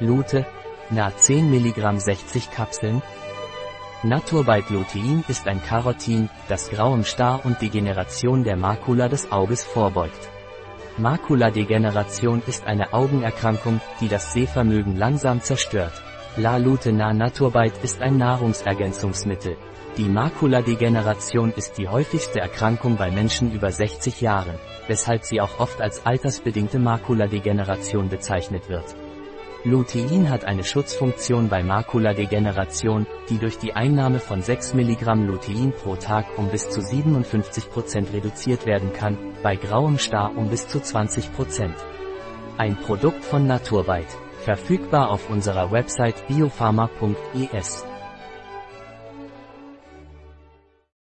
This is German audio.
Lute, Na 10 mg 60 Kapseln. Naturbite Lutein ist ein Carotin, das grauem Star und Degeneration der Makula des Auges vorbeugt. Makuladegeneration ist eine Augenerkrankung, die das Sehvermögen langsam zerstört. La Lutena Naturbite ist ein Nahrungsergänzungsmittel. Die Makuladegeneration ist die häufigste Erkrankung bei Menschen über 60 Jahren, weshalb sie auch oft als altersbedingte Makuladegeneration bezeichnet wird. Lutein hat eine Schutzfunktion bei Makuladegeneration, die durch die Einnahme von 6 mg Lutein pro Tag um bis zu 57% reduziert werden kann, bei grauem Star um bis zu 20%. Ein Produkt von Naturbyte, verfügbar auf unserer Website biopharma.es.